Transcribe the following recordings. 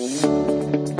¿Qué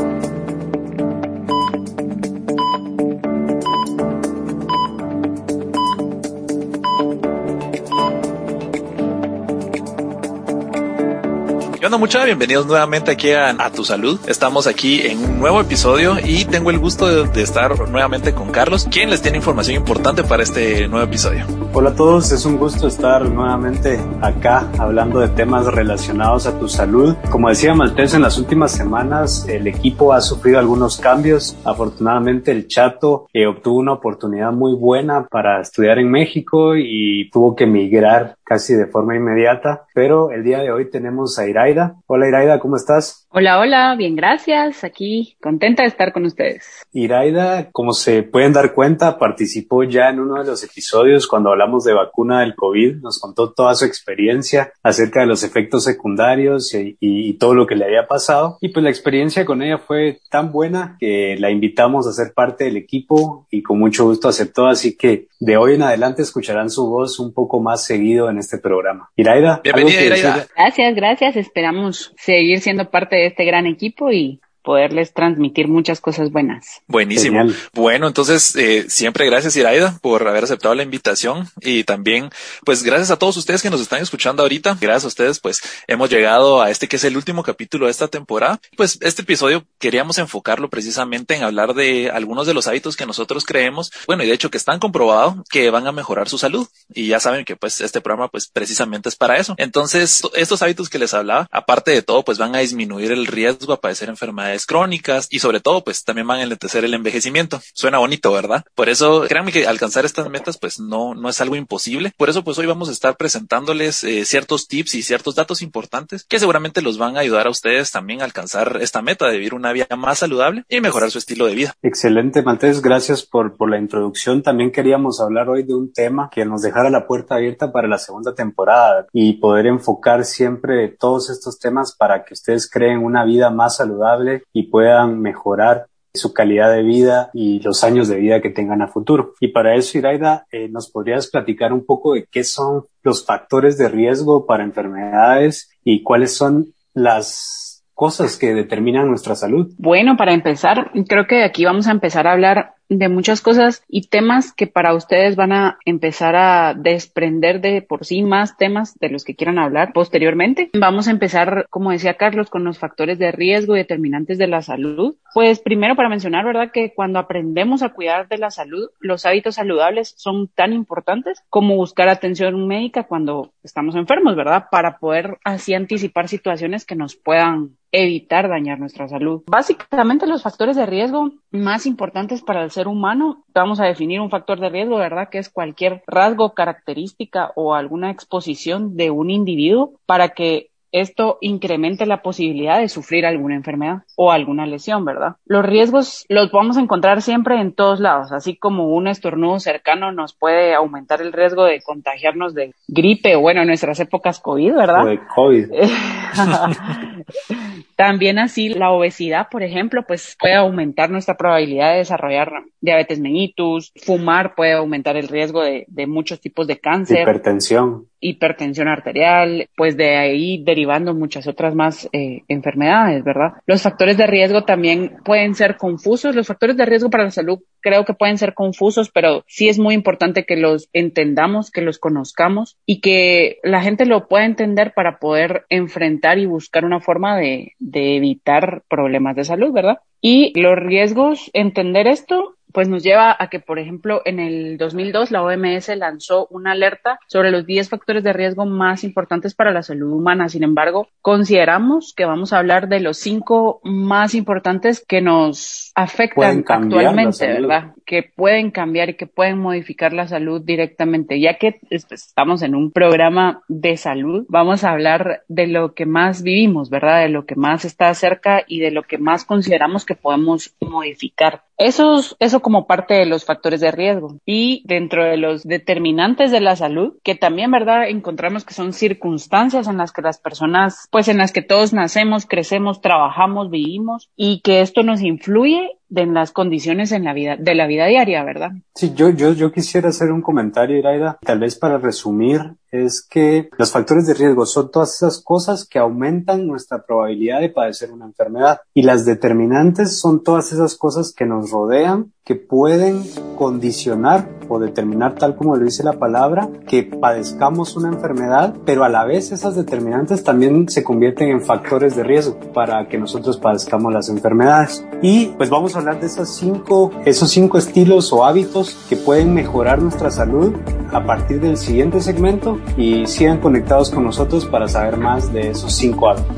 onda mucha? Bienvenidos nuevamente aquí a, Tu Salud. Estamos aquí en un nuevo episodio y tengo el gusto de, de, estar nuevamente con Carlos, quien les tiene información importante para este nuevo episodio. Hola a todos, es un gusto estar nuevamente acá hablando de temas relacionados a tu salud. Como decía Maltés, en las últimas semanas el equipo ha sufrido algunos cambios. Afortunadamente el Chato eh, obtuvo una oportunidad muy buena para estudiar en México y tuvo que emigrar casi de forma inmediata, pero el día de hoy tenemos a Iraida. Hola Iraida, ¿cómo estás? Hola, hola, bien, gracias. Aquí contenta de estar con ustedes. Iraida, como se pueden dar cuenta, participó ya en uno de los episodios cuando hablamos de vacuna del COVID. Nos contó toda su experiencia acerca de los efectos secundarios y, y, y todo lo que le había pasado. Y pues la experiencia con ella fue tan buena que la invitamos a ser parte del equipo y con mucho gusto aceptó. Así que de hoy en adelante escucharán su voz un poco más seguido en este programa. Iraida. Bienvenida, Iraida. Gracias, gracias. Esperamos seguir siendo parte de este gran equipo y poderles transmitir muchas cosas buenas. Buenísimo. Genial. Bueno, entonces eh, siempre gracias Iraida por haber aceptado la invitación y también pues gracias a todos ustedes que nos están escuchando ahorita. Gracias a ustedes pues hemos llegado a este que es el último capítulo de esta temporada. Pues este episodio queríamos enfocarlo precisamente en hablar de algunos de los hábitos que nosotros creemos, bueno y de hecho que están comprobados que van a mejorar su salud y ya saben que pues este programa pues precisamente es para eso. Entonces estos hábitos que les hablaba, aparte de todo pues van a disminuir el riesgo a padecer enfermedades crónicas y sobre todo pues también van a enlentecer el envejecimiento. Suena bonito, ¿verdad? Por eso créanme que alcanzar estas metas pues no, no es algo imposible. Por eso pues hoy vamos a estar presentándoles eh, ciertos tips y ciertos datos importantes que seguramente los van a ayudar a ustedes también a alcanzar esta meta de vivir una vida más saludable y mejorar su estilo de vida. Excelente, Maltés. Gracias por, por la introducción. También queríamos hablar hoy de un tema que nos dejara la puerta abierta para la segunda temporada y poder enfocar siempre todos estos temas para que ustedes creen una vida más saludable y puedan mejorar su calidad de vida y los años de vida que tengan a futuro. Y para eso, Iraida, eh, ¿nos podrías platicar un poco de qué son los factores de riesgo para enfermedades y cuáles son las cosas que determinan nuestra salud? Bueno, para empezar, creo que aquí vamos a empezar a hablar de muchas cosas y temas que para ustedes van a empezar a desprender de por sí más temas de los que quieran hablar posteriormente. Vamos a empezar, como decía Carlos, con los factores de riesgo y determinantes de la salud. Pues primero para mencionar, ¿verdad? Que cuando aprendemos a cuidar de la salud, los hábitos saludables son tan importantes como buscar atención médica cuando estamos enfermos, ¿verdad? Para poder así anticipar situaciones que nos puedan evitar dañar nuestra salud. Básicamente los factores de riesgo más importantes para el ser humano, vamos a definir un factor de riesgo, ¿verdad? Que es cualquier rasgo, característica o alguna exposición de un individuo para que esto incremente la posibilidad de sufrir alguna enfermedad o alguna lesión, ¿verdad? Los riesgos los vamos a encontrar siempre en todos lados, así como un estornudo cercano nos puede aumentar el riesgo de contagiarnos de gripe o bueno, en nuestras épocas COVID, ¿verdad? O de COVID. También así la obesidad, por ejemplo, pues puede aumentar nuestra probabilidad de desarrollar diabetes mellitus, fumar puede aumentar el riesgo de, de muchos tipos de cáncer. Hipertensión hipertensión arterial, pues de ahí derivando muchas otras más eh, enfermedades, ¿verdad? Los factores de riesgo también pueden ser confusos. Los factores de riesgo para la salud creo que pueden ser confusos, pero sí es muy importante que los entendamos, que los conozcamos y que la gente lo pueda entender para poder enfrentar y buscar una forma de, evitar problemas de salud, ¿verdad? Y los riesgos, entender esto pues nos lleva a que, por ejemplo, en el 2002 la OMS lanzó una alerta sobre los 10 factores de riesgo más importantes para la salud humana. Sin embargo, consideramos que vamos a hablar de los cinco más importantes que nos afectan actualmente, ¿verdad? Que pueden cambiar y que pueden modificar la salud directamente. Ya que estamos en un programa de salud, vamos a hablar de lo que más vivimos, ¿verdad? De lo que más está cerca y de lo que más consideramos que podemos modificar. Esos, eso como parte de los factores de riesgo. Y dentro de los determinantes de la salud, que también, ¿verdad? Encontramos que son circunstancias en las que las personas, pues en las que todos nacemos, crecemos, trabajamos, vivimos y que esto nos influye de las condiciones en la vida, de la vida diaria, ¿verdad? Sí, yo, yo, yo quisiera hacer un comentario, Iraida, tal vez para resumir, es que los factores de riesgo son todas esas cosas que aumentan nuestra probabilidad de padecer una enfermedad y las determinantes son todas esas cosas que nos rodean, que pueden condicionar o determinar tal como lo dice la palabra, que padezcamos una enfermedad, pero a la vez esas determinantes también se convierten en factores de riesgo para que nosotros padezcamos las enfermedades. Y pues vamos a hablar de esos cinco, esos cinco estilos o hábitos que pueden mejorar nuestra salud a partir del siguiente segmento y sigan conectados con nosotros para saber más de esos cinco hábitos.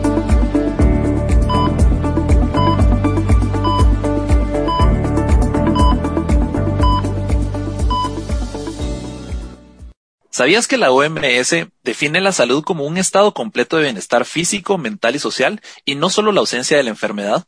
¿Sabías que la OMS define la salud como un estado completo de bienestar físico, mental y social y no solo la ausencia de la enfermedad?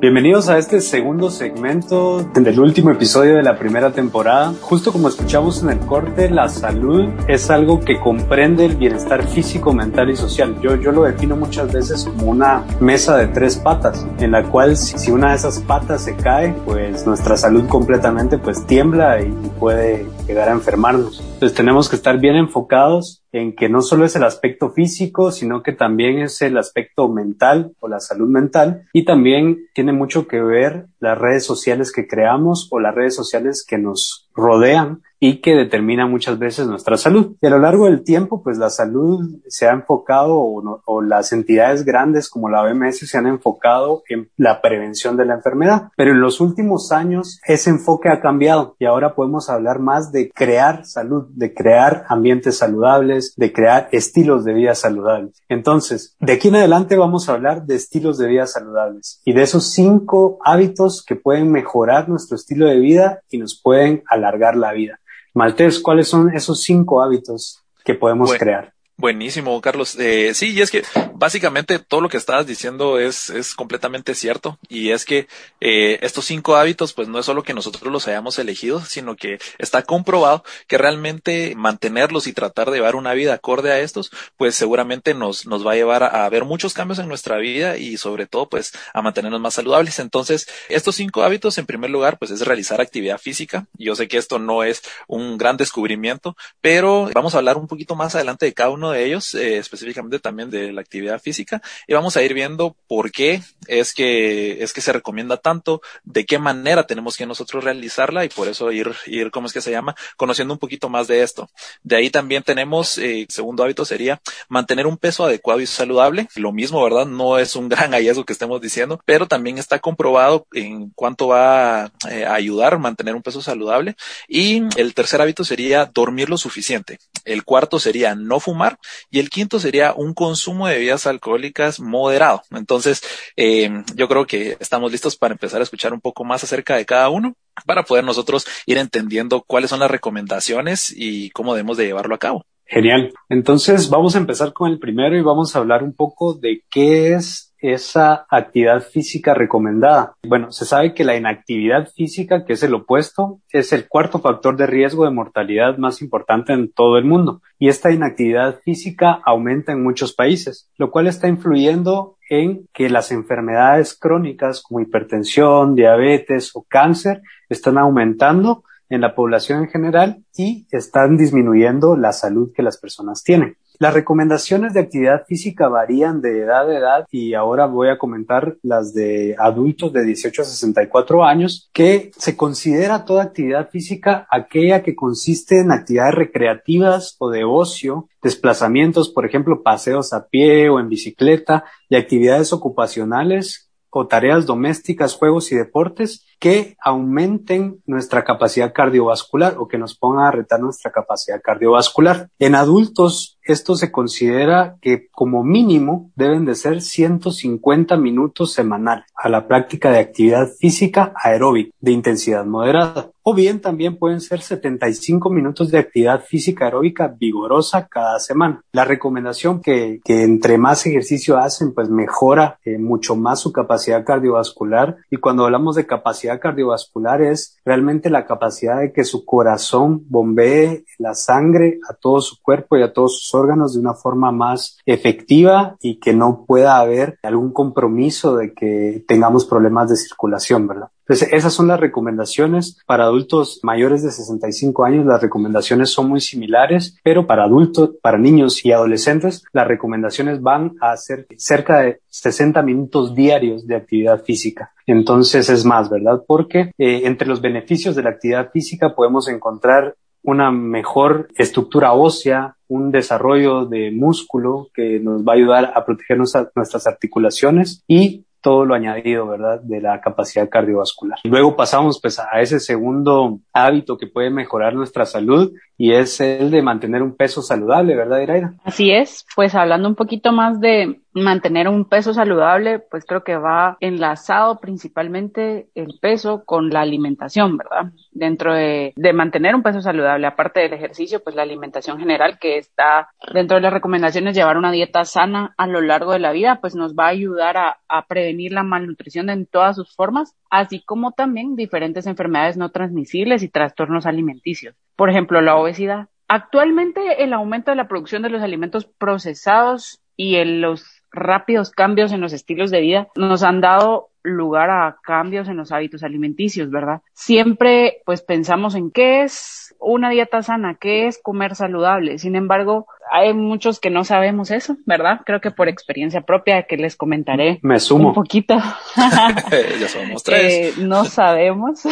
Bienvenidos a este segundo segmento del último episodio de la primera temporada. Justo como escuchamos en el corte, la salud es algo que comprende el bienestar físico, mental y social. Yo, yo lo defino muchas veces como una mesa de tres patas, en la cual si una de esas patas se cae, pues nuestra salud completamente pues tiembla y puede llegar enfermarnos. Entonces tenemos que estar bien enfocados en que no solo es el aspecto físico, sino que también es el aspecto mental o la salud mental y también tiene mucho que ver las redes sociales que creamos o las redes sociales que nos rodean y que determina muchas veces nuestra salud. Y a lo largo del tiempo, pues la salud se ha enfocado o, las entidades grandes como la OMS se han enfocado en la prevención de la enfermedad. Pero en los últimos años ese enfoque ha cambiado y ahora podemos hablar más de crear salud, de crear ambientes saludables, de crear estilos de vida saludables. Entonces, de aquí en adelante vamos a hablar de estilos de vida saludables y de esos cinco hábitos que pueden mejorar nuestro estilo de vida y nos pueden alargar la vida. Maltés, ¿cuáles son esos cinco hábitos que podemos crear? Buenísimo, Carlos. Eh, sí, y es que básicamente todo lo que estabas diciendo es, es completamente cierto. Y es que eh, estos cinco hábitos, pues no es solo que nosotros los hayamos elegido, sino que está comprobado que realmente mantenerlos y tratar de llevar una vida acorde a estos, pues seguramente nos, nos va a llevar a, a ver muchos cambios en nuestra vida y sobre todo, pues a mantenernos más saludables. Entonces, estos cinco hábitos, en primer lugar, pues es realizar actividad física. Yo sé que esto no es un gran descubrimiento, pero vamos a hablar un poquito más adelante de cada uno de ellos, eh, específicamente también de la actividad física, y vamos a ir viendo por qué es que, es que se recomienda tanto, de qué manera tenemos que nosotros realizarla y por eso ir, ir, ¿cómo es que se llama? Conociendo un poquito más de esto. De ahí también tenemos, eh, segundo hábito sería mantener un peso adecuado y saludable. Lo mismo, ¿verdad? No es un gran hallazgo que estemos diciendo, pero también está comprobado en cuánto va eh, a ayudar a mantener un peso saludable. Y el tercer hábito sería dormir lo suficiente. El cuarto sería no fumar y el quinto sería un consumo de bebidas alcohólicas moderado. Entonces, eh, yo creo que estamos listos para empezar a escuchar un poco más acerca de cada uno para poder nosotros ir entendiendo cuáles son las recomendaciones y cómo debemos de llevarlo a cabo. Genial. Entonces vamos a empezar con el primero y vamos a hablar un poco de qué es esa actividad física recomendada? Bueno, se sabe que la inactividad física, que es el opuesto, es el cuarto factor de riesgo de mortalidad más importante en todo el mundo. Y esta inactividad física aumenta en muchos países, lo cual está influyendo en que las enfermedades crónicas como hipertensión, diabetes o cáncer están aumentando en la población en general y están disminuyendo la salud que las personas tienen. Las recomendaciones de actividad física varían de edad a edad y ahora voy a comentar las de adultos de 18 a 64 años, que se considera toda actividad física aquella que consiste en actividades recreativas o de ocio, desplazamientos, por ejemplo, paseos a pie o en bicicleta y actividades ocupacionales o tareas domésticas, juegos y deportes que aumenten nuestra capacidad cardiovascular o que nos pongan a retar nuestra capacidad cardiovascular. En adultos, esto se considera que como mínimo deben de ser 150 minutos semanal a la práctica de actividad física aeróbica de intensidad moderada. O bien también pueden ser 75 minutos de actividad física aeróbica vigorosa cada semana. La recomendación que, que entre más ejercicio hacen, pues mejora eh, mucho más su capacidad cardiovascular. Y cuando hablamos de capacidad cardiovascular es realmente la capacidad de que su corazón bombee la sangre a todo su cuerpo y a todos sus órganos de una forma más efectiva y que no pueda haber algún compromiso de que tengamos problemas de circulación, ¿verdad? Entonces, esas son las recomendaciones. Para adultos mayores de 65 años, las recomendaciones son muy similares, pero para adultos, para niños y adolescentes, las recomendaciones van a ser cerca de 60 minutos diarios de actividad física. Entonces, es más, ¿verdad? Porque eh, entre los beneficios de la actividad física podemos encontrar una mejor estructura ósea, un desarrollo de músculo que nos va a ayudar a proteger nuestras articulaciones y todo lo añadido, ¿verdad? De la capacidad cardiovascular. Luego pasamos pues a ese segundo hábito que puede mejorar nuestra salud y es el de mantener un peso saludable, ¿verdad, Iraida? Así es, pues hablando un poquito más de mantener un peso saludable, pues creo que va enlazado principalmente el peso con la alimentación, ¿verdad? Dentro de, de mantener un peso saludable, aparte del ejercicio, pues la alimentación general que está dentro de las recomendaciones, llevar una dieta sana a lo largo de la vida, pues nos va a ayudar a, a prevenir la malnutrición en todas sus formas, así como también diferentes enfermedades no transmisibles y trastornos alimenticios. Por ejemplo, la obesidad. Actualmente el aumento de la producción de los alimentos procesados y en los rápidos cambios en los estilos de vida nos han dado lugar a cambios en los hábitos alimenticios, ¿verdad? Siempre pues pensamos en qué es una dieta sana, qué es comer saludable. Sin embargo, hay muchos que no sabemos eso, ¿verdad? Creo que por experiencia propia que les comentaré Me sumo. un poquito. ya somos tres. Eh, no sabemos.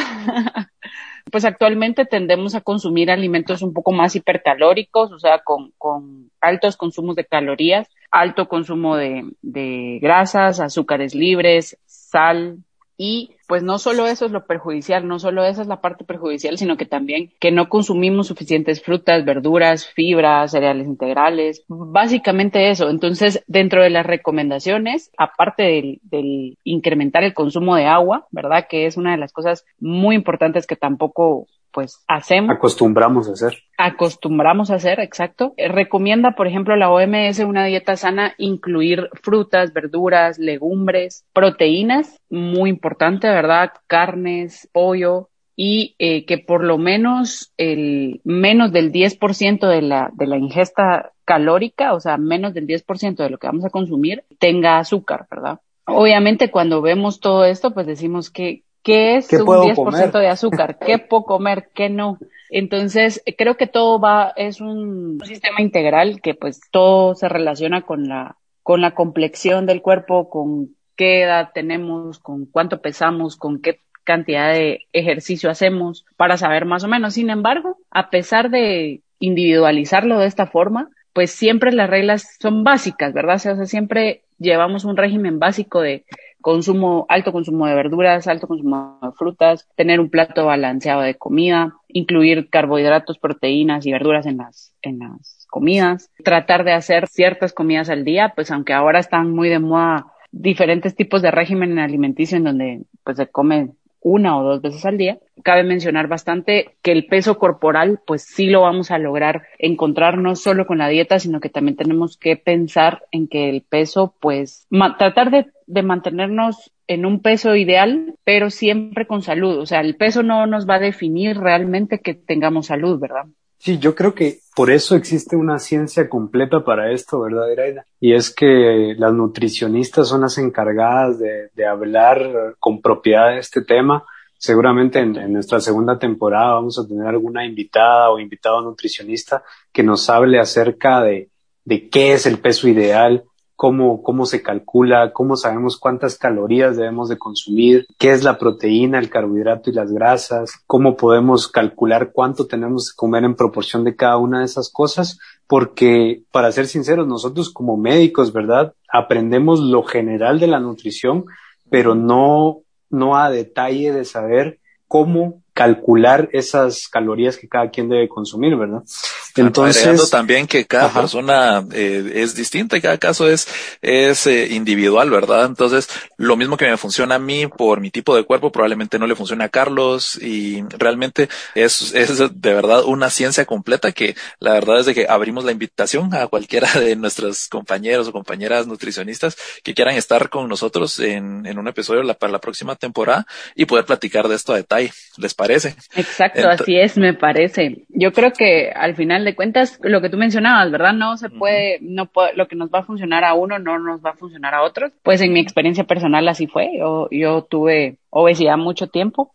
pues actualmente tendemos a consumir alimentos un poco más hipercalóricos, o sea, con, con altos consumos de calorías, alto consumo de, de grasas, azúcares libres, sal, y pues no solo eso es lo perjudicial, no solo esa es la parte perjudicial, sino que también que no consumimos suficientes frutas, verduras, fibras, cereales integrales, básicamente eso. Entonces, dentro de las recomendaciones, aparte del, del incrementar el consumo de agua, ¿verdad? Que es una de las cosas muy importantes que tampoco pues hacemos. Acostumbramos a hacer. Acostumbramos a hacer, exacto. Eh, recomienda, por ejemplo, la OMS una dieta sana incluir frutas, verduras, legumbres, proteínas, muy importante, ¿verdad? Carnes, pollo, y eh, que por lo menos el menos del 10% de la, de la ingesta calórica, o sea, menos del 10% de lo que vamos a consumir, tenga azúcar, ¿verdad? Obviamente cuando vemos todo esto, pues decimos que ¿Qué es un 10% de azúcar? ¿Qué puedo comer? ¿Qué no? Entonces, creo que todo va, es un sistema integral que pues todo se relaciona con la, con la complexión del cuerpo, con qué edad tenemos, con cuánto pesamos, con qué cantidad de ejercicio hacemos para saber más o menos. Sin embargo, a pesar de individualizarlo de esta forma, pues siempre las reglas son básicas, ¿verdad? O sea, siempre llevamos un régimen básico de consumo, alto consumo de verduras, alto consumo de frutas, tener un plato balanceado de comida, incluir carbohidratos, proteínas y verduras en las, en las comidas, tratar de hacer ciertas comidas al día, pues aunque ahora están muy de moda diferentes tipos de régimen alimenticio en donde pues se come una o dos veces al día. Cabe mencionar bastante que el peso corporal, pues sí lo vamos a lograr encontrar no solo con la dieta, sino que también tenemos que pensar en que el peso, pues, tratar de, mantenernos en un peso ideal, pero siempre con salud. O sea, el peso no nos va a definir realmente que tengamos salud, ¿verdad? Sí, yo creo que por eso existe una ciencia completa para esto, ¿verdad, Iraida? Y es que las nutricionistas son las encargadas de, hablar con propiedad de este tema. Seguramente en, nuestra segunda temporada vamos a tener alguna invitada o invitado nutricionista que nos hable acerca de qué es el peso ideal, cómo, cómo se calcula, cómo sabemos cuántas calorías debemos de consumir, qué es la proteína, el carbohidrato y las grasas, cómo podemos calcular cuánto tenemos que comer en proporción de cada una de esas cosas, porque para ser sinceros, nosotros como médicos, ¿verdad? Aprendemos lo general de la nutrición, pero no, no a detalle de saber cómo calcular esas calorías que cada quien debe consumir, ¿verdad? Entonces, también que cada persona eh, es distinta y cada caso es, es eh, individual, ¿verdad? Entonces, lo mismo que me funciona a mí por mi tipo de cuerpo, probablemente no le funcione a Carlos y realmente es, es de verdad una ciencia completa que la verdad es de que abrimos la invitación a cualquiera de nuestros compañeros o compañeras nutricionistas que quieran estar con nosotros en, en un episodio para la próxima temporada y poder platicar de esto a detalle. ¿Les parece? Exacto, así es, me parece. Yo creo que al final de cuentas, lo que tú mencionabas, ¿verdad? No se puede, no puede, lo que nos va a funcionar a uno no nos va a funcionar a otros. Pues en mi experiencia personal así fue. Yo, yo tuve obesidad mucho tiempo.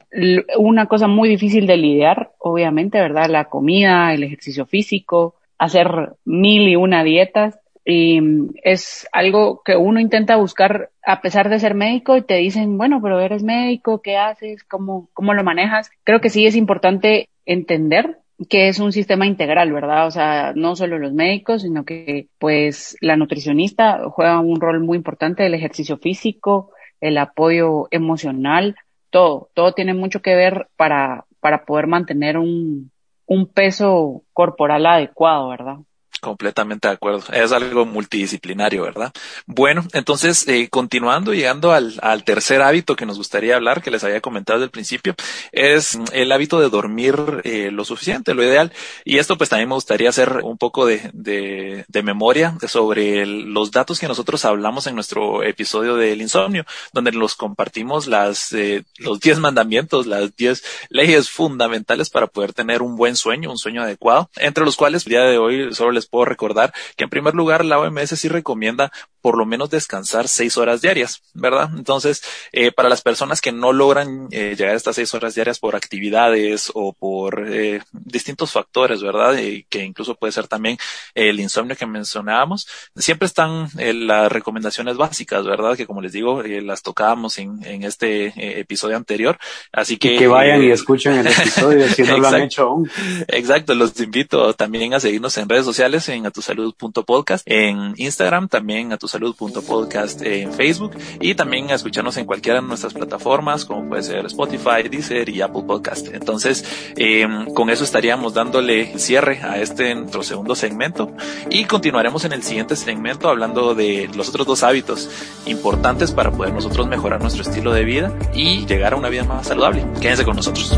Una cosa muy difícil de lidiar, obviamente, ¿verdad? La comida, el ejercicio físico, hacer mil y una dietas y es algo que uno intenta buscar a pesar de ser médico y te dicen, bueno, pero eres médico, ¿qué haces? ¿Cómo, cómo lo manejas? Creo que sí es importante entender que es un sistema integral, ¿verdad? O sea, no solo los médicos, sino que pues la nutricionista juega un rol muy importante, el ejercicio físico, el apoyo emocional, todo, todo tiene mucho que ver para, para poder mantener un, un peso corporal adecuado, ¿verdad? Completamente de acuerdo. Es algo multidisciplinario, ¿verdad? Bueno, entonces, eh, continuando, llegando al, al, tercer hábito que nos gustaría hablar, que les había comentado desde el principio, es el hábito de dormir eh, lo suficiente, lo ideal. Y esto pues también me gustaría hacer un poco de, de, de memoria sobre los datos que nosotros hablamos en nuestro episodio del insomnio, donde nos compartimos las, eh, los 10 mandamientos, las 10 leyes fundamentales para poder tener un buen sueño, un sueño adecuado, entre los cuales el día de hoy solo les puedo recordar que en primer lugar la OMS sí recomienda por lo menos descansar seis horas diarias, ¿verdad? Entonces, eh, para las personas que no logran eh, llegar a estas seis horas diarias por actividades o por eh, distintos factores, ¿verdad? que incluso puede ser también el insomnio que mencionábamos, siempre están las recomendaciones básicas, ¿verdad? Que como les digo, las tocábamos en, en este episodio anterior. Así que. que vayan y escuchen el episodio si no lo han hecho aún. Exacto, los invito también a seguirnos en redes sociales en atusalud.podcast, en Instagram también a tu salud.podcast en Facebook y también a escucharnos en cualquiera de nuestras plataformas como puede ser Spotify, Deezer y Apple Podcast. Entonces, eh, con eso estaríamos dándole cierre a este nuestro segundo segmento y continuaremos en el siguiente segmento hablando de los otros dos hábitos importantes para poder nosotros mejorar nuestro estilo de vida y llegar a una vida más saludable. Quédense con nosotros.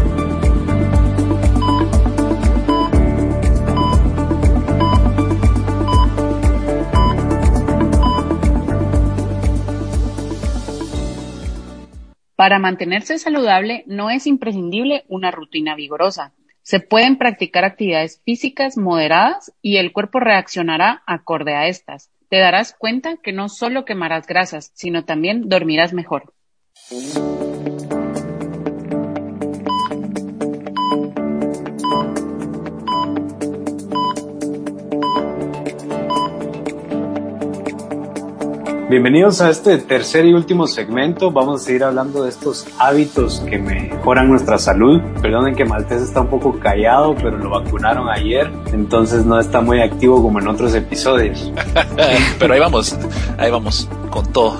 Para mantenerse saludable no es imprescindible una rutina vigorosa. Se pueden practicar actividades físicas moderadas y el cuerpo reaccionará acorde a estas. Te darás cuenta que no solo quemarás grasas, sino también dormirás mejor. Bienvenidos a este tercer y último segmento. Vamos a seguir hablando de estos hábitos que mejoran nuestra salud. Perdonen que Maltés está un poco callado, pero lo vacunaron ayer, entonces no está muy activo como en otros episodios. pero ahí vamos, ahí vamos, con todo.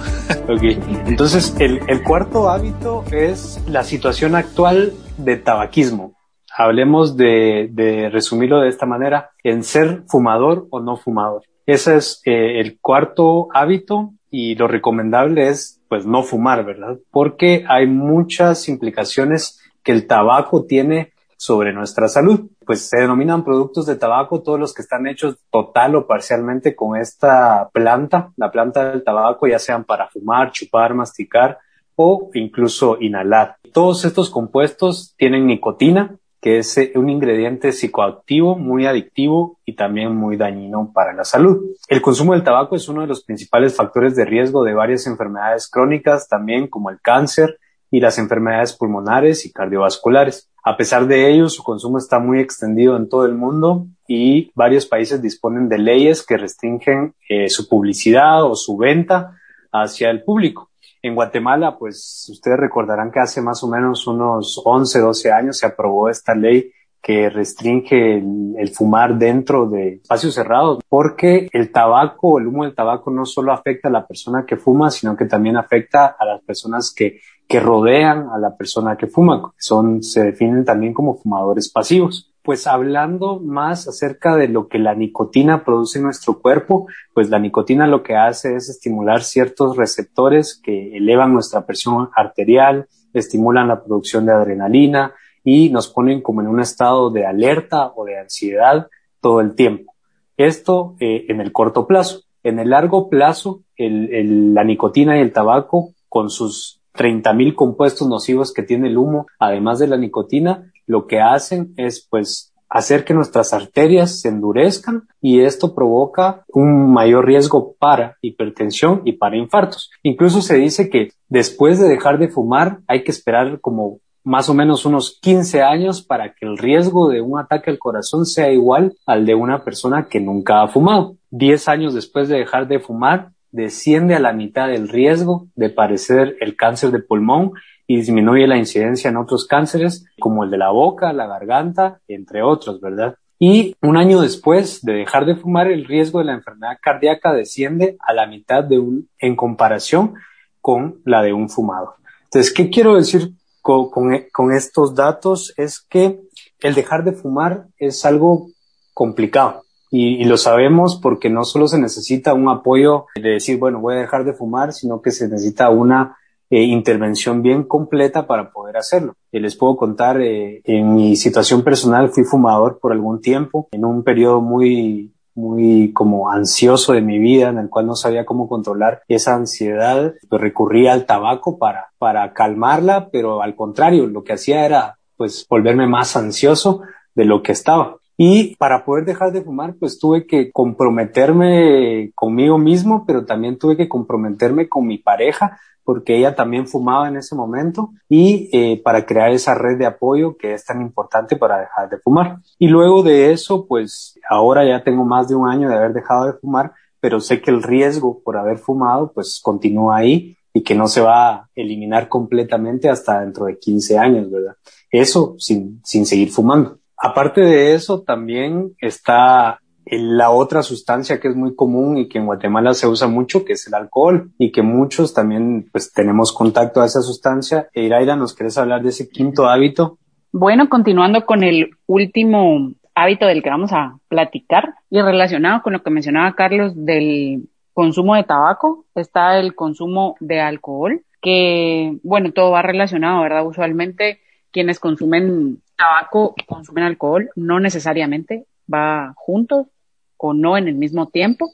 ok, entonces el, el cuarto hábito es la situación actual de tabaquismo. Hablemos de, de resumirlo de esta manera, en ser fumador o no fumador. Ese es eh, el cuarto hábito y lo recomendable es pues no fumar, ¿verdad? Porque hay muchas implicaciones que el tabaco tiene sobre nuestra salud. Pues se denominan productos de tabaco todos los que están hechos total o parcialmente con esta planta, la planta del tabaco, ya sean para fumar, chupar, masticar o incluso inhalar. Todos estos compuestos tienen nicotina, que es eh, un ingrediente psicoactivo muy adictivo y también muy dañino para la salud. El consumo del tabaco es uno de los principales factores de riesgo de varias enfermedades crónicas, también como el cáncer y las enfermedades pulmonares y cardiovasculares. A pesar de ello, su consumo está muy extendido en todo el mundo y varios países disponen de leyes que restringen eh, su publicidad o su venta hacia el público. En Guatemala, pues ustedes recordarán que hace más o menos unos 11, 12 años se aprobó esta ley que restringe el, fumar dentro de espacios cerrados, porque el tabaco, el humo del tabaco no solo afecta a la persona que fuma, sino que también afecta a las personas que que rodean a la persona que fuma, que son, se definen también como fumadores pasivos. Pues hablando más acerca de lo que la nicotina produce en nuestro cuerpo, pues la nicotina lo que hace es estimular ciertos receptores que elevan nuestra presión arterial, estimulan la producción de adrenalina y nos ponen como en un estado de alerta o de ansiedad todo el tiempo. Esto eh, en el corto plazo. En el largo plazo, la nicotina y el tabaco, con sus 30.000 compuestos nocivos que tiene el humo, además de la nicotina, lo que hacen es pues hacer que nuestras arterias se endurezcan y esto provoca un mayor riesgo para hipertensión y para infartos. Incluso se dice que después de dejar de fumar hay que esperar como más o menos unos 15 años para que el riesgo de un ataque al corazón sea igual al de una persona que nunca ha fumado. 10 años después de dejar de fumar, desciende a la mitad del riesgo de padecer el cáncer de pulmón y disminuye la incidencia en otros cánceres como el de la boca, la garganta, entre otros, ¿verdad? Y un año después de dejar de fumar, el riesgo de la enfermedad cardíaca desciende a la mitad de un, en comparación con la de un fumador. Entonces, ¿qué quiero decir con, estos datos es que el dejar de fumar es algo complicado. Y, lo sabemos porque no solo se necesita un apoyo de decir, bueno, voy a dejar de fumar, sino que se necesita una eh, intervención bien completa para poder hacerlo. Y les puedo contar, eh, en mi situación personal fui fumador por algún tiempo, en un periodo muy, muy como ansioso de mi vida, en el cual no sabía cómo controlar esa ansiedad, pues recurría al tabaco para, para calmarla, pero al contrario, lo que hacía era pues volverme más ansioso de lo que estaba. Y para poder dejar de fumar, pues tuve que comprometerme conmigo mismo, pero también tuve que comprometerme con mi pareja porque ella también fumaba en ese momento y eh, para crear esa red de apoyo que es tan importante para dejar de fumar. Y luego de eso, pues ahora ya tengo más de un año de haber dejado de fumar, pero sé que el riesgo por haber fumado pues continúa ahí y que no se va a eliminar completamente hasta dentro de 15 años, ¿verdad? Eso sin, sin seguir fumando. Aparte de eso, también está la otra sustancia que es muy común y que en Guatemala se usa mucho, que es el alcohol, y que muchos también pues tenemos contacto a esa sustancia. Iraira, ¿nos quieres hablar de ese quinto hábito? Bueno, continuando con el último hábito del que vamos a platicar y relacionado con lo que mencionaba Carlos del consumo de tabaco, está el consumo de alcohol, que bueno, todo va relacionado, ¿verdad? Usualmente quienes consumen tabaco consumen alcohol, no necesariamente va juntos, o no en el mismo tiempo,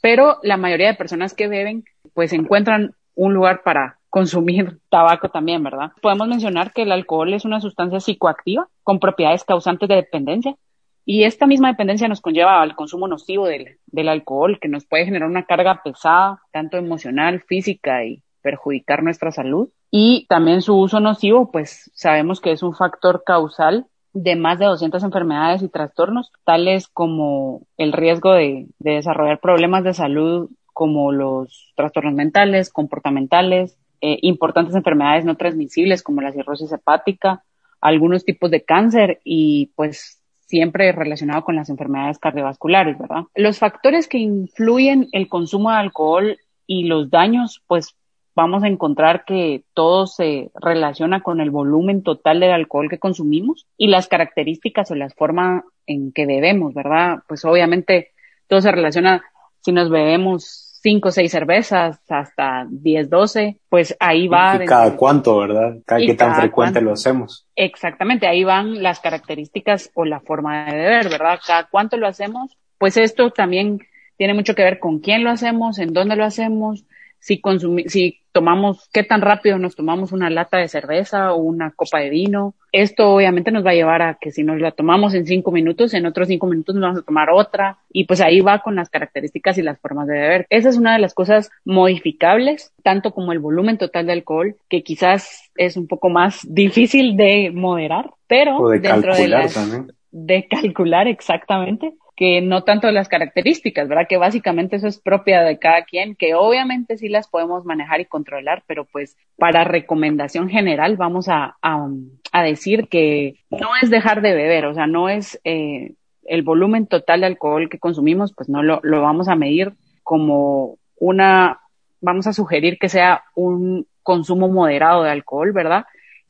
pero la mayoría de personas que beben pues encuentran un lugar para consumir tabaco también, ¿verdad? Podemos mencionar que el alcohol es una sustancia psicoactiva con propiedades causantes de dependencia y esta misma dependencia nos conlleva al consumo nocivo del, del alcohol que nos puede generar una carga pesada, tanto emocional, física y perjudicar nuestra salud. Y también su uso nocivo, pues sabemos que es un factor causal de más de 200 enfermedades y trastornos, tales como el riesgo de, desarrollar problemas de salud como los trastornos mentales, comportamentales, eh, importantes enfermedades no transmisibles como la cirrosis hepática, algunos tipos de cáncer y pues siempre relacionado con las enfermedades cardiovasculares, ¿verdad? Los factores que influyen el consumo de alcohol y los daños, pues vamos a encontrar que todo se relaciona con el volumen total del alcohol que consumimos y las características o las formas en que bebemos, ¿verdad? Pues obviamente todo se relaciona si nos bebemos cinco o seis cervezas hasta 10, 12, pues ahí va. Y cada cuánto, ¿verdad? Cada qué tan frecuente lo hacemos. Exactamente, ahí van las características o la forma de beber, ¿verdad? Cada cuánto lo hacemos, pues esto también tiene mucho que ver con quién lo hacemos, en dónde lo hacemos, si, si tomamos, qué tan rápido nos tomamos una lata de cerveza o una copa de vino. Esto obviamente nos va a llevar a que si nos la tomamos en cinco minutos, en otros cinco minutos nos vamos a tomar otra y pues ahí va con las características y las formas de beber. Esa es una de las cosas modificables, tanto como el volumen total de alcohol, que quizás es un poco más difícil de moderar, pero dentro de también. de calcular exactamente que no tanto las características, ¿verdad? Que básicamente eso es propia de cada quien, que obviamente sí las podemos manejar y controlar, pero pues para recomendación general vamos a, a, decir que no es dejar de beber, o sea, no es eh, el volumen total de alcohol que consumimos, pues no lo, lo vamos a medir como una, vamos a sugerir que sea un consumo moderado de alcohol, ¿verdad?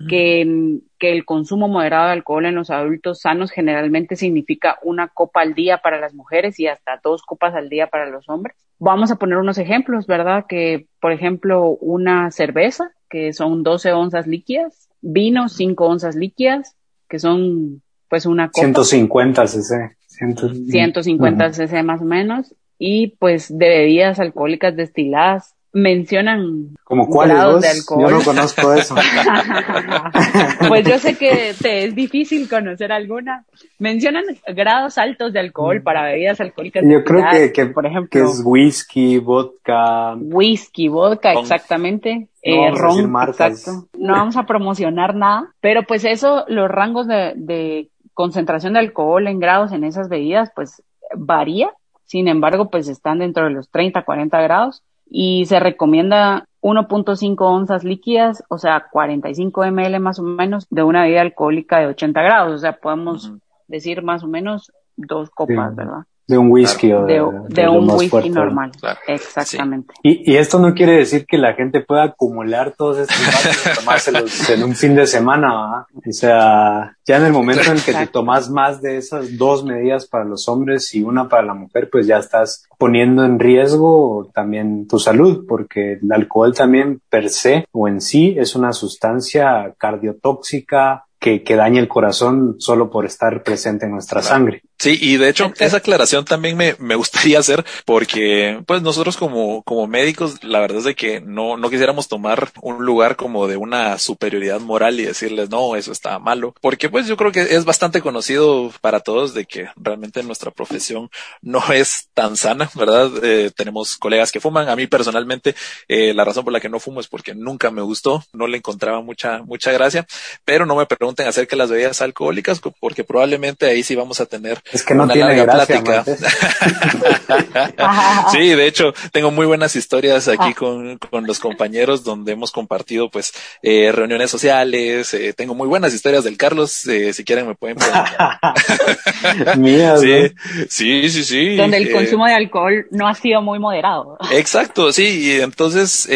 Que, que el consumo moderado de alcohol en los adultos sanos generalmente significa una copa al día para las mujeres y hasta dos copas al día para los hombres. Vamos a poner unos ejemplos, ¿verdad? Que, por ejemplo, una cerveza, que son 12 onzas líquidas, vino, 5 onzas líquidas, que son pues una copa. 150 cc. 150 cc más o menos. Y pues de bebidas alcohólicas destiladas, mencionan como cuáles de alcohol. Yo no conozco eso. pues yo sé que te es difícil conocer alguna. Mencionan grados altos de alcohol mm. para bebidas alcohólicas. Yo creo que, por ejemplo, que es whisky, vodka. Whisky, vodka, exactamente. No eh, ron, exacto. No vamos a promocionar nada, pero pues eso, los rangos de, de concentración de alcohol en grados en esas bebidas, pues varía. Sin embargo, pues están dentro de los 30, 40 grados y se recomienda 1.5 onzas líquidas, o sea, 45 ml más o menos de una bebida alcohólica de 80 grados, o sea, podemos decir más o menos dos copas, ¿verdad? De un whisky o de, de, un whisky normal. Exactamente. Y, y, esto no quiere decir que la gente pueda acumular todos estos vasos y tomárselos en un fin de semana, O sea, ya en el momento en que te tomas más de esas dos medidas para los hombres y una para la mujer, pues ya estás poniendo en riesgo también tu salud, porque el alcohol también per se o en sí es una sustancia cardiotóxica, que, que daña el corazón solo por estar presente en nuestra sangre. Sí, y de hecho, esa aclaración también me, me gustaría hacer porque, pues nosotros como, como médicos, la verdad es de que no, no quisiéramos tomar un lugar como de una superioridad moral y decirles, no, eso está malo, porque pues yo creo que es bastante conocido para todos de que realmente nuestra profesión no es tan sana, ¿verdad? Eh, tenemos colegas que fuman. A mí personalmente, eh, la razón por la que no fumo es porque nunca me gustó, no le encontraba mucha, mucha gracia, pero no me pregunten acerca de las bebidas alcohólicas porque probablemente ahí sí vamos a tener es que no tiene gracia, sí, de hecho, tengo muy buenas historias aquí ah. con, con los compañeros donde hemos compartido pues eh, reuniones sociales. Eh, tengo muy buenas historias del Carlos. Eh, si quieren me pueden preguntar. sí, sí, sí, sí. Donde el consumo de alcohol no ha sido muy moderado. Exacto, sí. Y entonces,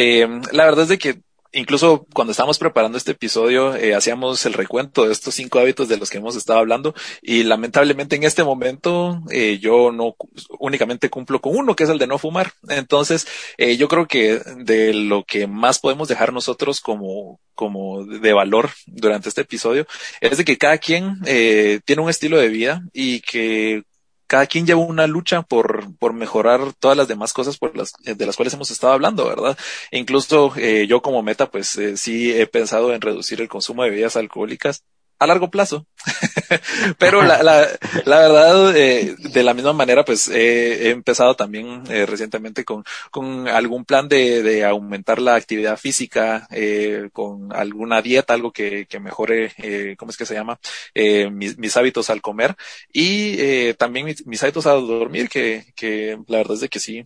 la verdad es de que incluso cuando estábamos preparando este episodio, eh, hacíamos el recuento de estos cinco hábitos de los que hemos estado hablando y lamentablemente en este momento eh, yo no únicamente cumplo con uno, que es el de no fumar. Entonces, eh, yo creo que de lo que más podemos dejar nosotros como, como de valor durante este episodio es de que cada quien tiene un estilo de vida y que cada quien lleva una lucha por, por mejorar todas las demás cosas por las, de las cuales hemos estado hablando, ¿verdad? Incluso eh, yo como meta, pues eh, sí he pensado en reducir el consumo de bebidas alcohólicas a largo plazo. Pero la, la, la verdad, eh, de la misma manera, pues he empezado también eh, recientemente con, con algún plan de, de aumentar la actividad física, eh, con alguna dieta, algo que, que mejore, eh, ¿cómo es que se llama? Eh, mis, mis hábitos al comer y eh, también mis, mis hábitos al dormir, que, que la verdad es de que sí,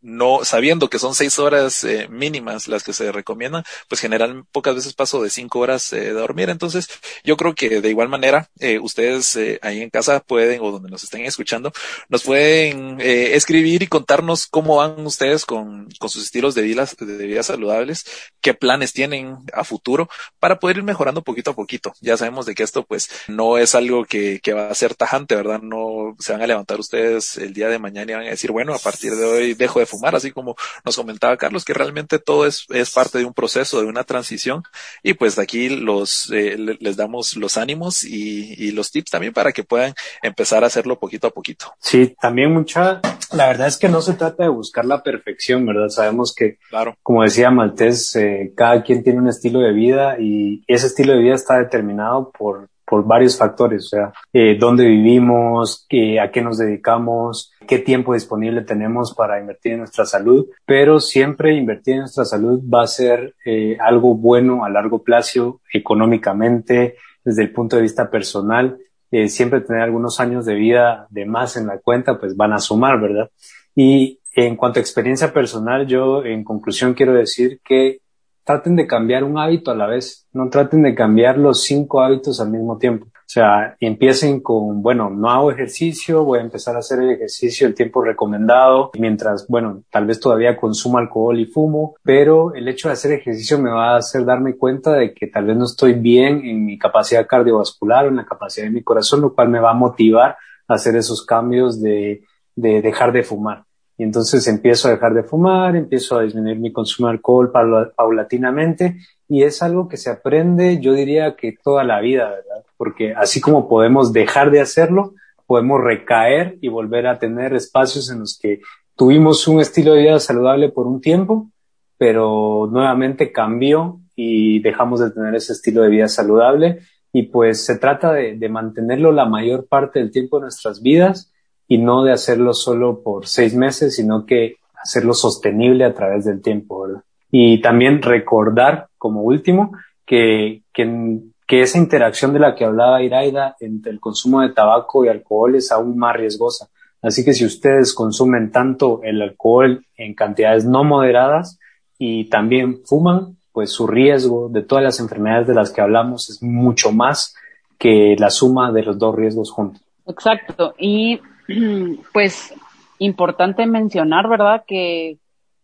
no sabiendo que son seis horas eh, mínimas las que se recomiendan, pues general pocas veces paso de cinco horas eh, de dormir. Entonces, yo creo que de igual manera, eh, ustedes ahí en casa pueden, o donde nos estén escuchando, nos pueden escribir y contarnos cómo van ustedes con, con sus estilos de vida, de saludables, qué planes tienen a futuro para poder ir mejorando poquito a poquito. Ya sabemos de que esto pues no es algo que, que va a ser tajante, ¿verdad? No se van a levantar ustedes el día de mañana y van a decir, bueno, a partir de hoy dejo de fumar, así como nos comentaba Carlos, que realmente todo es, es parte de un proceso, de una transición. Y pues aquí los, eh, les damos los ánimos y, y, los tips también para que puedan empezar a hacerlo poquito a poquito. Sí, también mucha, la verdad es que no se trata de buscar la perfección, ¿verdad? Sabemos que, claro. como decía Maltés, eh, cada quien tiene un estilo de vida y ese estilo de vida está determinado por por varios factores, o sea, eh, dónde vivimos, a qué nos dedicamos, qué tiempo disponible tenemos para invertir en nuestra salud, pero siempre invertir en nuestra salud va a ser eh, algo bueno a largo plazo, económicamente, desde el punto de vista personal. Eh, siempre tener algunos años de vida de más en la cuenta, pues van a sumar, ¿verdad? Y en cuanto a experiencia personal, yo en conclusión quiero decir que traten de cambiar un hábito a la vez, no traten de cambiar los cinco hábitos al mismo tiempo, O sea, empiecen con, bueno, no hago ejercicio, voy a empezar a hacer el ejercicio el tiempo recomendado, mientras, bueno, tal vez todavía consumo alcohol y fumo, pero el hecho de hacer ejercicio me va a hacer darme cuenta de que tal vez no estoy bien en mi capacidad cardiovascular o en la capacidad de mi corazón, lo cual me va a motivar a hacer esos cambios de, de dejar de fumar. Y entonces empiezo a dejar de fumar, empiezo a disminuir mi consumo de alcohol paulatinamente y es algo que se aprende, yo diría que toda la vida, ¿verdad? Porque así como podemos dejar de hacerlo, podemos recaer y volver a tener espacios en los que tuvimos un estilo de vida saludable por un tiempo, pero nuevamente cambió y dejamos de tener ese estilo de vida saludable y pues se trata de, de mantenerlo la mayor parte del tiempo de nuestras vidas y no de hacerlo solo por seis meses, sino que hacerlo sostenible a través del tiempo, ¿verdad? Y también recordar, como último, que, que, que esa interacción de la que hablaba Iraida entre el consumo de tabaco y alcohol es aún más riesgosa. Así que si ustedes consumen tanto el alcohol en cantidades no moderadas y también fuman, pues su riesgo de todas las enfermedades de las que hablamos es mucho más que la suma de los dos riesgos juntos. Exacto. Y pues importante mencionar, ¿verdad? Que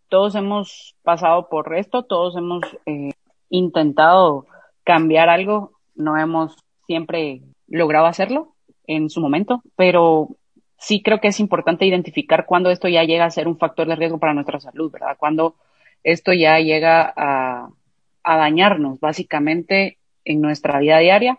todos hemos pasado por esto, todos hemos eh, intentado cambiar algo, no hemos siempre logrado hacerlo en su momento, pero sí creo que es importante identificar cuando esto ya llega a ser un factor de riesgo para nuestra salud, ¿verdad? Cuando esto ya llega a, a dañarnos básicamente en nuestra vida diaria,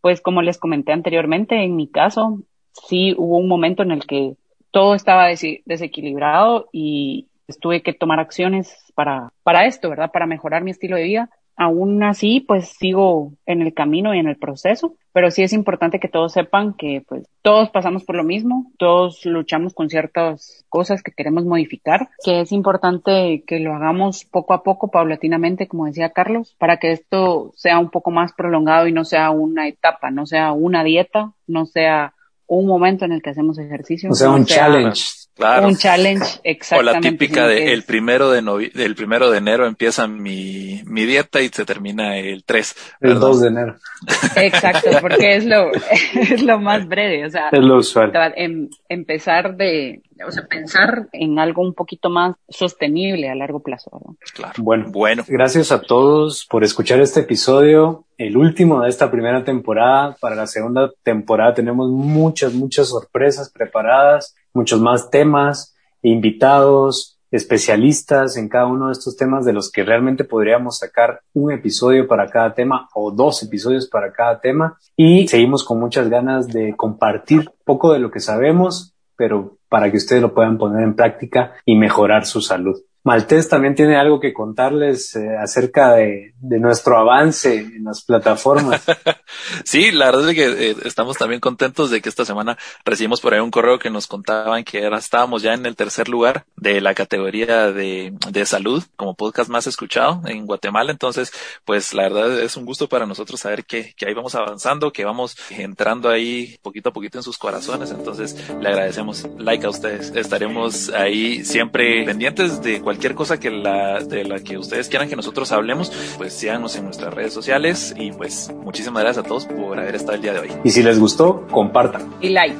pues como les comenté anteriormente, en mi caso, sí hubo un momento en el que todo estaba desequilibrado y tuve que tomar acciones para, para esto, ¿verdad? Para mejorar mi estilo de vida. Aún así, pues sigo en el camino y en el proceso, pero sí es importante que todos sepan que pues todos pasamos por lo mismo, todos luchamos con ciertas cosas que queremos modificar, que es importante que lo hagamos poco a poco, paulatinamente, como decía Carlos, para que esto sea un poco más prolongado y no sea una etapa, no sea una dieta, no sea un momento en el que hacemos ejercicio. O sea, un challenge. Claro. Un challenge, exactamente. O la típica de el primero de novi el primero de enero empieza mi, mi dieta y se termina el 3. El 2 de enero. Exacto, porque es lo, es lo más breve, o sea. Es lo usual. Em, empezar de, o sea, pensar en algo un poquito más sostenible a largo plazo. ¿no? Claro. Bueno, Bueno, gracias a todos por escuchar este episodio, el último de esta primera temporada. Para la segunda temporada tenemos muchas, muchas sorpresas preparadas, muchos más temas, invitados, especialistas en cada uno de estos temas de los que realmente podríamos sacar un episodio para cada tema o dos episodios para cada tema. Y seguimos con muchas ganas de compartir poco de lo que sabemos, pero para que ustedes lo puedan poner en práctica y mejorar su salud. Maltés también tiene algo que contarles eh, acerca de, nuestro avance en las plataformas. sí, la verdad es que eh, estamos también contentos de que esta semana recibimos por ahí un correo que nos contaban que era, estábamos ya en el tercer lugar de la categoría de, de salud como podcast más escuchado en Guatemala. Entonces, pues la verdad es un gusto para nosotros saber que, que ahí vamos avanzando, que vamos entrando ahí poquito a poquito en sus corazones. Entonces, le agradecemos like a ustedes. Estaremos ahí siempre pendientes de cualquier cualquier cosa que la, de la que ustedes quieran que nosotros hablemos, pues síganos en nuestras redes sociales y pues muchísimas gracias a todos por haber estado el día de hoy. Y si les gustó, compartan. Y like.